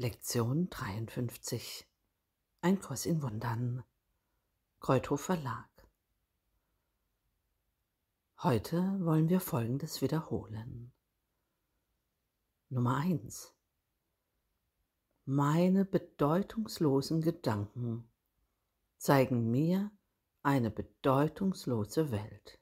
Lektion 53 Ein Kurs in Wundern Kreuthof Verlag Heute wollen wir Folgendes wiederholen. Nummer 1 Meine bedeutungslosen Gedanken zeigen mir eine bedeutungslose Welt.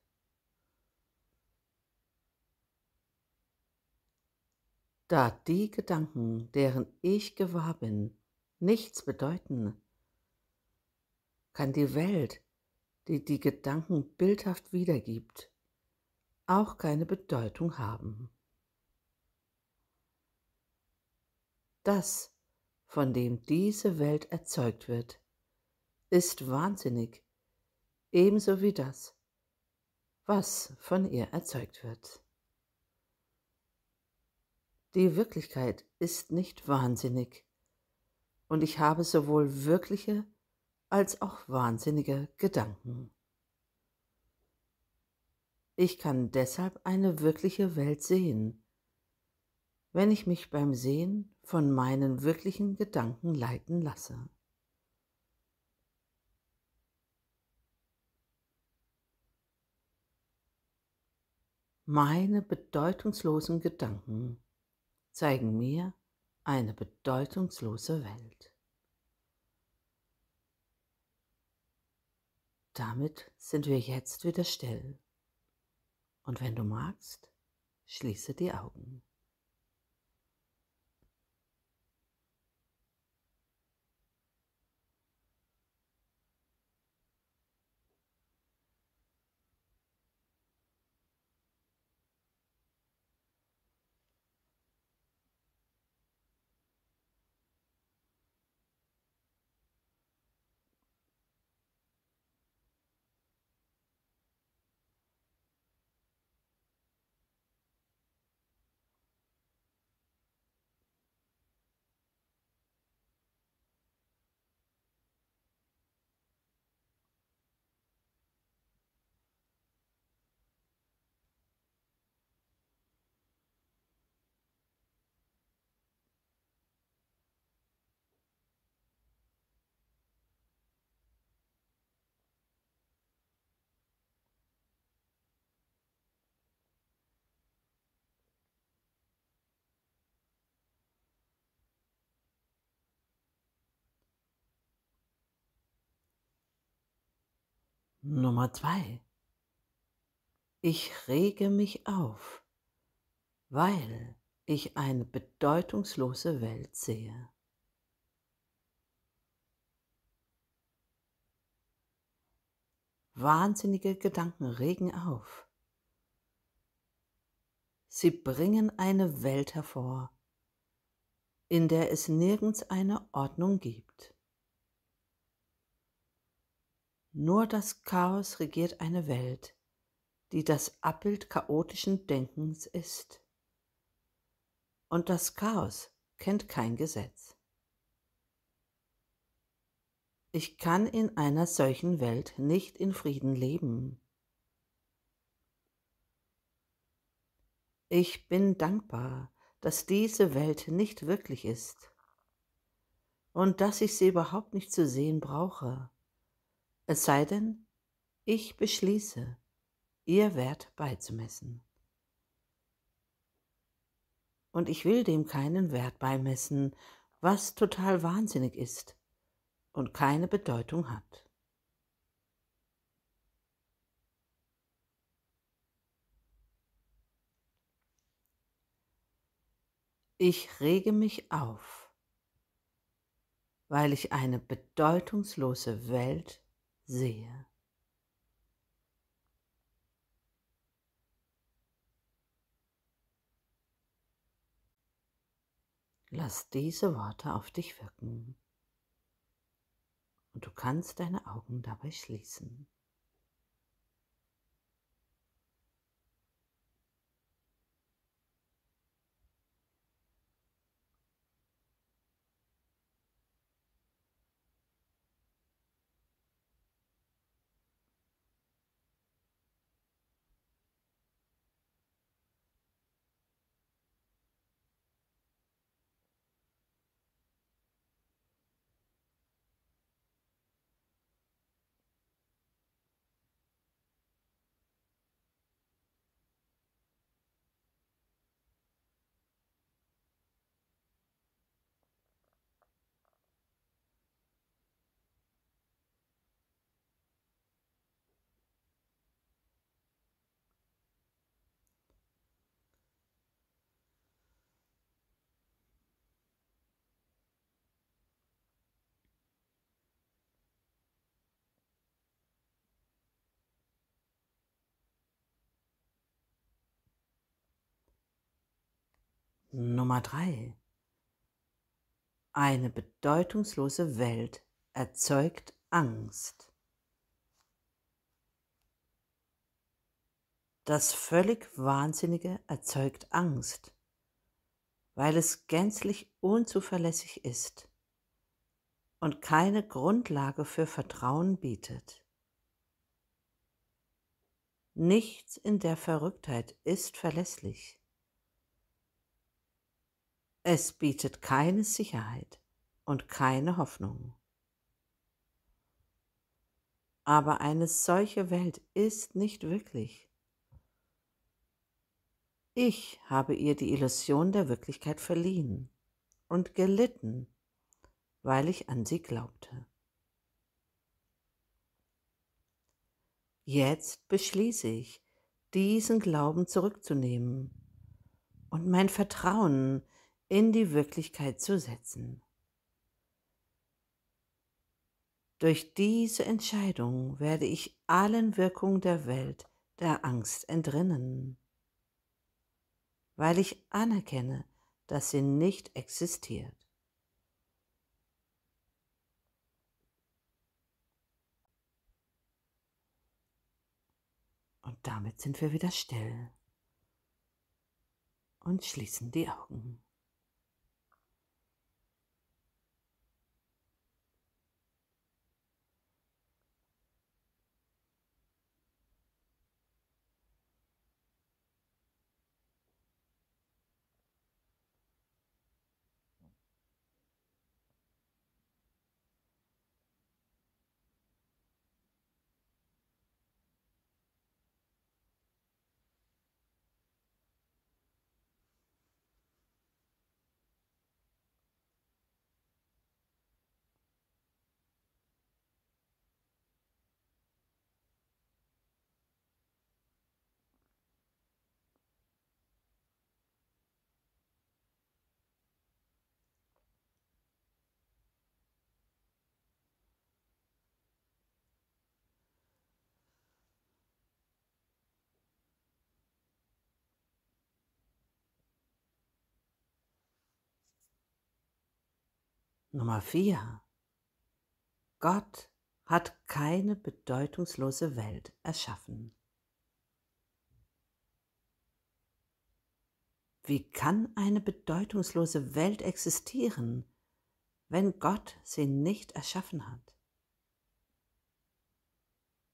Da die Gedanken, deren ich gewahr bin, nichts bedeuten, kann die Welt, die die Gedanken bildhaft wiedergibt, auch keine Bedeutung haben. Das, von dem diese Welt erzeugt wird, ist wahnsinnig, ebenso wie das, was von ihr erzeugt wird. Die Wirklichkeit ist nicht wahnsinnig und ich habe sowohl wirkliche als auch wahnsinnige Gedanken. Ich kann deshalb eine wirkliche Welt sehen, wenn ich mich beim Sehen von meinen wirklichen Gedanken leiten lasse. Meine bedeutungslosen Gedanken zeigen mir eine bedeutungslose Welt. Damit sind wir jetzt wieder still. Und wenn du magst, schließe die Augen. Nummer zwei. Ich rege mich auf, weil ich eine bedeutungslose Welt sehe. Wahnsinnige Gedanken regen auf. Sie bringen eine Welt hervor, in der es nirgends eine Ordnung gibt. Nur das Chaos regiert eine Welt, die das Abbild chaotischen Denkens ist. Und das Chaos kennt kein Gesetz. Ich kann in einer solchen Welt nicht in Frieden leben. Ich bin dankbar, dass diese Welt nicht wirklich ist und dass ich sie überhaupt nicht zu sehen brauche es sei denn, ich beschließe, ihr Wert beizumessen. Und ich will dem keinen Wert beimessen, was total wahnsinnig ist und keine Bedeutung hat. Ich rege mich auf, weil ich eine bedeutungslose Welt sehe. Lass diese Worte auf dich wirken und du kannst deine Augen dabei schließen. Nummer drei. Eine bedeutungslose Welt erzeugt Angst. Das völlig Wahnsinnige erzeugt Angst, weil es gänzlich unzuverlässig ist und keine Grundlage für Vertrauen bietet. Nichts in der Verrücktheit ist verlässlich. Es bietet keine Sicherheit und keine Hoffnung. Aber eine solche Welt ist nicht wirklich. Ich habe ihr die Illusion der Wirklichkeit verliehen und gelitten, weil ich an sie glaubte. Jetzt beschließe ich, diesen Glauben zurückzunehmen und mein Vertrauen in die Wirklichkeit zu setzen. Durch diese Entscheidung werde ich allen Wirkungen der Welt der Angst entrinnen weil ich anerkenne, dass sie nicht existiert. Und damit sind wir wieder still und schließen die Augen. Nummer 4. Gott hat keine bedeutungslose Welt erschaffen. Wie kann eine bedeutungslose Welt existieren, wenn Gott sie nicht erschaffen hat?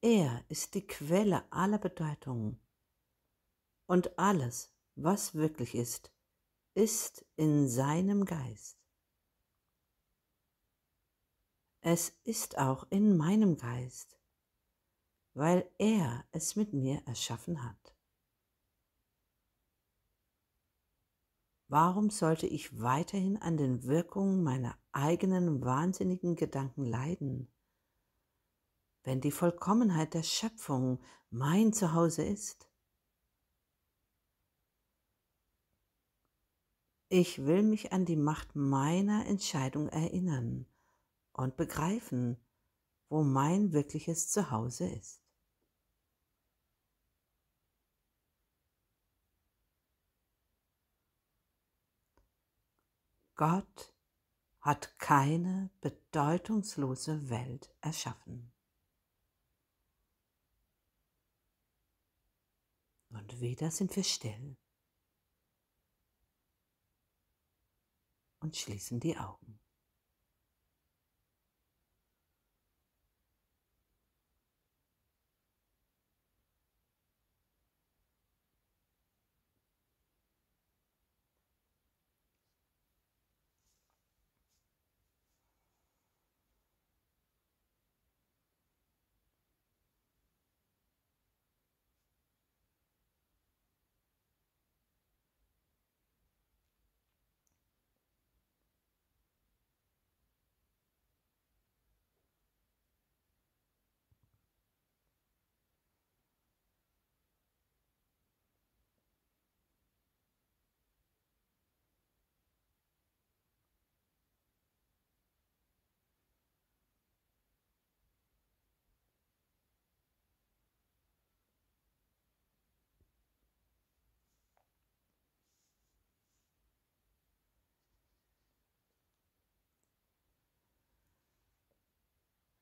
Er ist die Quelle aller Bedeutungen und alles, was wirklich ist, ist in seinem Geist. Es ist auch in meinem Geist, weil er es mit mir erschaffen hat. Warum sollte ich weiterhin an den Wirkungen meiner eigenen wahnsinnigen Gedanken leiden, wenn die Vollkommenheit der Schöpfung mein Zuhause ist? Ich will mich an die Macht meiner Entscheidung erinnern und begreifen, wo mein wirkliches Zuhause ist. Gott hat keine bedeutungslose Welt erschaffen. Und wieder sind wir still und schließen die Augen.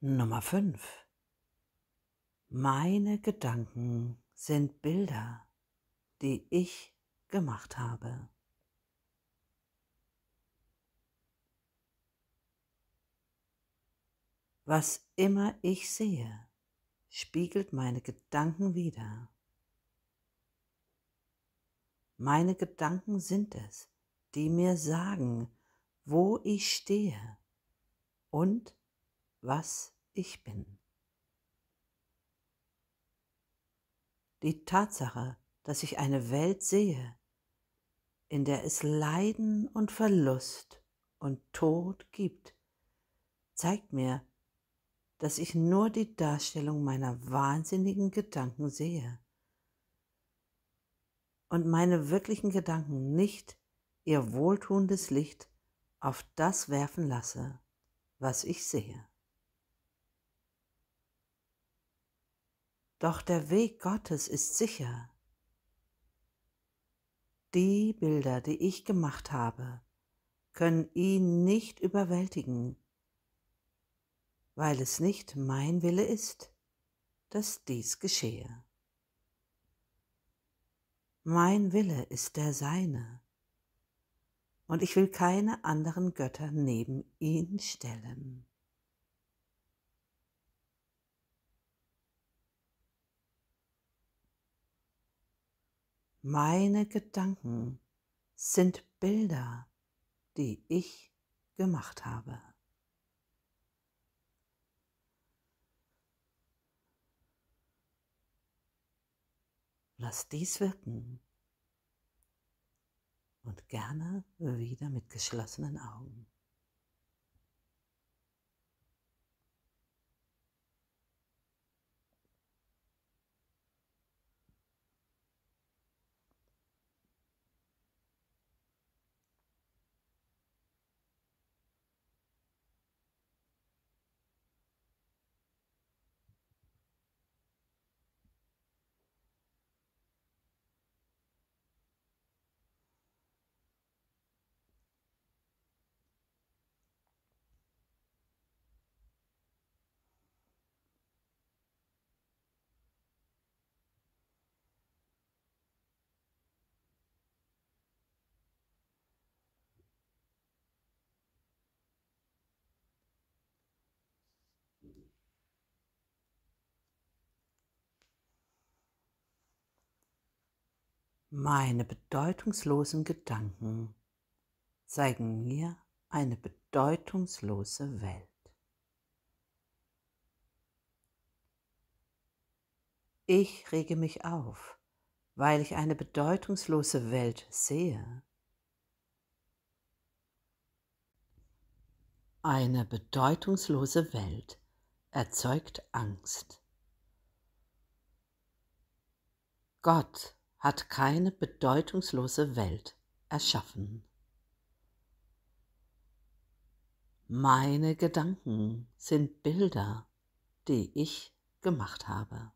Nummer 5. Meine Gedanken sind Bilder, die ich gemacht habe. Was immer ich sehe, spiegelt meine Gedanken wider. Meine Gedanken sind es, die mir sagen, wo ich stehe und was ich bin. Die Tatsache, dass ich eine Welt sehe, in der es Leiden und Verlust und Tod gibt, zeigt mir, dass ich nur die Darstellung meiner wahnsinnigen Gedanken sehe und meine wirklichen Gedanken nicht ihr wohltuendes Licht auf das werfen lasse, was ich sehe. Doch der Weg Gottes ist sicher. Die Bilder, die ich gemacht habe, können ihn nicht überwältigen, weil es nicht mein Wille ist, dass dies geschehe. Mein Wille ist der seine, und ich will keine anderen Götter neben ihn stellen. Meine Gedanken sind Bilder, die ich gemacht habe. Lass dies wirken und gerne wieder mit geschlossenen Augen. Meine bedeutungslosen Gedanken zeigen mir eine bedeutungslose Welt. Ich rege mich auf, weil ich eine bedeutungslose Welt sehe. Eine bedeutungslose Welt erzeugt Angst. Gott hat keine bedeutungslose Welt erschaffen. Meine Gedanken sind Bilder, die ich gemacht habe.